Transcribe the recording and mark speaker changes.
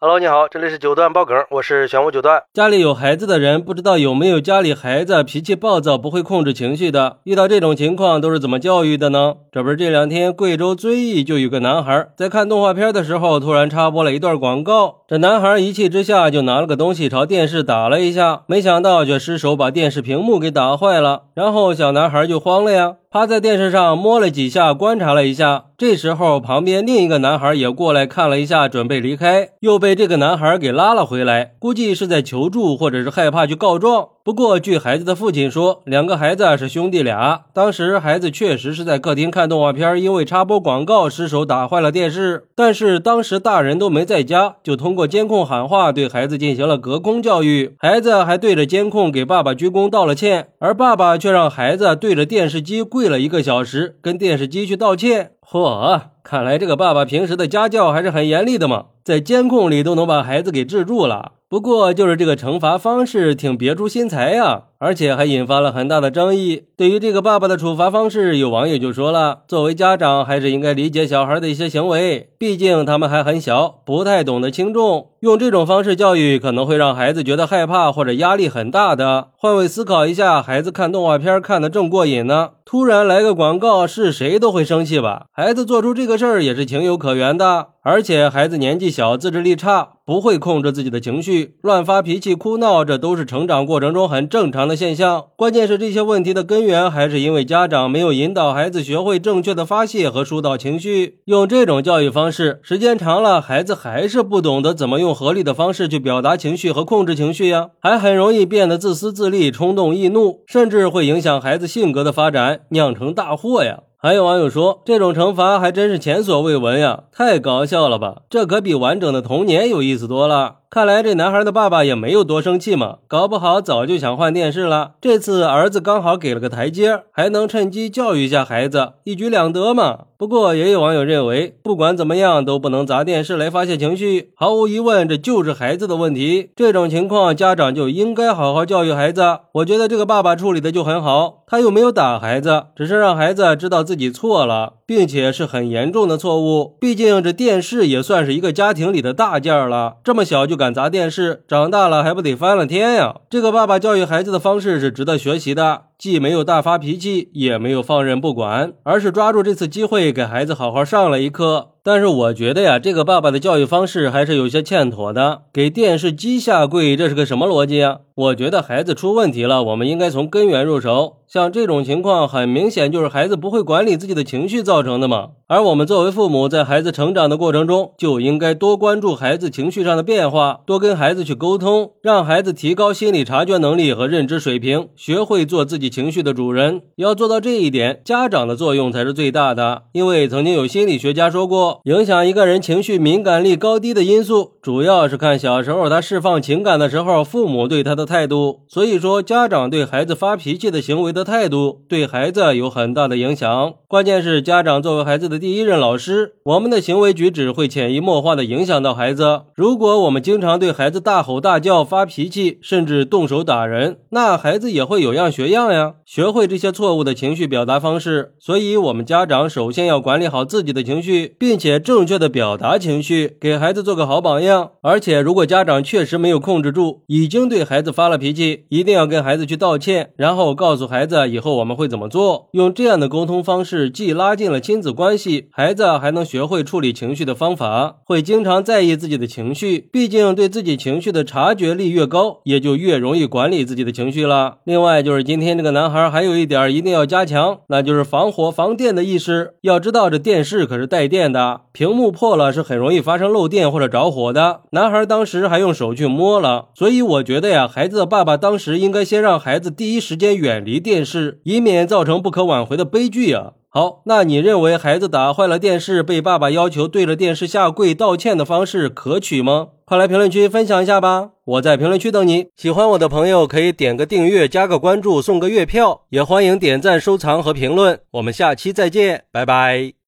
Speaker 1: Hello，你好，这里是九段爆梗，我是玄武九段。
Speaker 2: 家里有孩子的人，不知道有没有家里孩子脾气暴躁、不会控制情绪的？遇到这种情况都是怎么教育的呢？这不是这两天贵州遵义就有个男孩在看动画片的时候，突然插播了一段广告。这男孩一气之下就拿了个东西朝电视打了一下，没想到却失手把电视屏幕给打坏了。然后小男孩就慌了呀。趴在电视上摸了几下，观察了一下。这时候，旁边另一个男孩也过来看了一下，准备离开，又被这个男孩给拉了回来。估计是在求助，或者是害怕去告状。不过，据孩子的父亲说，两个孩子是兄弟俩。当时孩子确实是在客厅看动画片，因为插播广告失手打坏了电视。但是当时大人都没在家，就通过监控喊话对孩子进行了隔空教育。孩子还对着监控给爸爸鞠躬道了歉，而爸爸却让孩子对着电视机跪了一个小时，跟电视机去道歉。嚯，看来这个爸爸平时的家教还是很严厉的嘛，在监控里都能把孩子给制住了。不过，就是这个惩罚方式挺别出心裁呀。而且还引发了很大的争议。对于这个爸爸的处罚方式，有网友就说了：“作为家长，还是应该理解小孩的一些行为，毕竟他们还很小，不太懂得轻重。用这种方式教育，可能会让孩子觉得害怕或者压力很大的。换位思考一下，孩子看动画片看得正过瘾呢，突然来个广告，是谁都会生气吧？孩子做出这个事儿也是情有可原的。而且孩子年纪小，自制力差，不会控制自己的情绪，乱发脾气、哭闹，这都是成长过程中很正常。”的现象，关键是这些问题的根源还是因为家长没有引导孩子学会正确的发泄和疏导情绪。用这种教育方式，时间长了，孩子还是不懂得怎么用合理的方式去表达情绪和控制情绪呀，还很容易变得自私自利、冲动易怒，甚至会影响孩子性格的发展，酿成大祸呀。还有网友说，这种惩罚还真是前所未闻呀，太搞笑了吧？这可比完整的童年有意思多了。看来这男孩的爸爸也没有多生气嘛，搞不好早就想换电视了。这次儿子刚好给了个台阶，还能趁机教育一下孩子，一举两得嘛。不过也有网友认为，不管怎么样都不能砸电视来发泄情绪。毫无疑问，这就是孩子的问题。这种情况，家长就应该好好教育孩子。我觉得这个爸爸处理的就很好，他又没有打孩子，只是让孩子知道自己错了。并且是很严重的错误，毕竟这电视也算是一个家庭里的大件了。这么小就敢砸电视，长大了还不得翻了天呀？这个爸爸教育孩子的方式是值得学习的，既没有大发脾气，也没有放任不管，而是抓住这次机会给孩子好好上了一课。但是我觉得呀，这个爸爸的教育方式还是有些欠妥的。给电视机下跪，这是个什么逻辑啊？我觉得孩子出问题了，我们应该从根源入手。像这种情况，很明显就是孩子不会管理自己的情绪造造成的吗？而我们作为父母，在孩子成长的过程中，就应该多关注孩子情绪上的变化，多跟孩子去沟通，让孩子提高心理察觉能力和认知水平，学会做自己情绪的主人。要做到这一点，家长的作用才是最大的。因为曾经有心理学家说过。影响一个人情绪敏感力高低的因素，主要是看小时候他释放情感的时候，父母对他的态度。所以说，家长对孩子发脾气的行为的态度，对孩子有很大的影响。关键是家长作为孩子的第一任老师，我们的行为举止会潜移默化的影响到孩子。如果我们经常对孩子大吼大叫、发脾气，甚至动手打人，那孩子也会有样学样呀，学会这些错误的情绪表达方式。所以，我们家长首先要管理好自己的情绪，并且。正确的表达情绪，给孩子做个好榜样。而且，如果家长确实没有控制住，已经对孩子发了脾气，一定要跟孩子去道歉，然后告诉孩子以后我们会怎么做。用这样的沟通方式，既拉近了亲子关系孩子还能学会处理情绪的方法，会经常在意自己的情绪。毕竟，对自己情绪的察觉力越高，也就越容易管理自己的情绪了。另外，就是今天这个男孩还有一点一定要加强，那就是防火防电的意识。要知道，这电视可是带电的。屏幕破了是很容易发生漏电或者着火的。男孩当时还用手去摸了，所以我觉得呀，孩子的爸爸当时应该先让孩子第一时间远离电视，以免造成不可挽回的悲剧啊。好，那你认为孩子打坏了电视，被爸爸要求对着电视下跪道歉的方式可取吗？快来评论区分享一下吧！我在评论区等你。喜欢我的朋友可以点个订阅、加个关注、送个月票，也欢迎点赞、收藏和评论。我们下期再见，拜拜。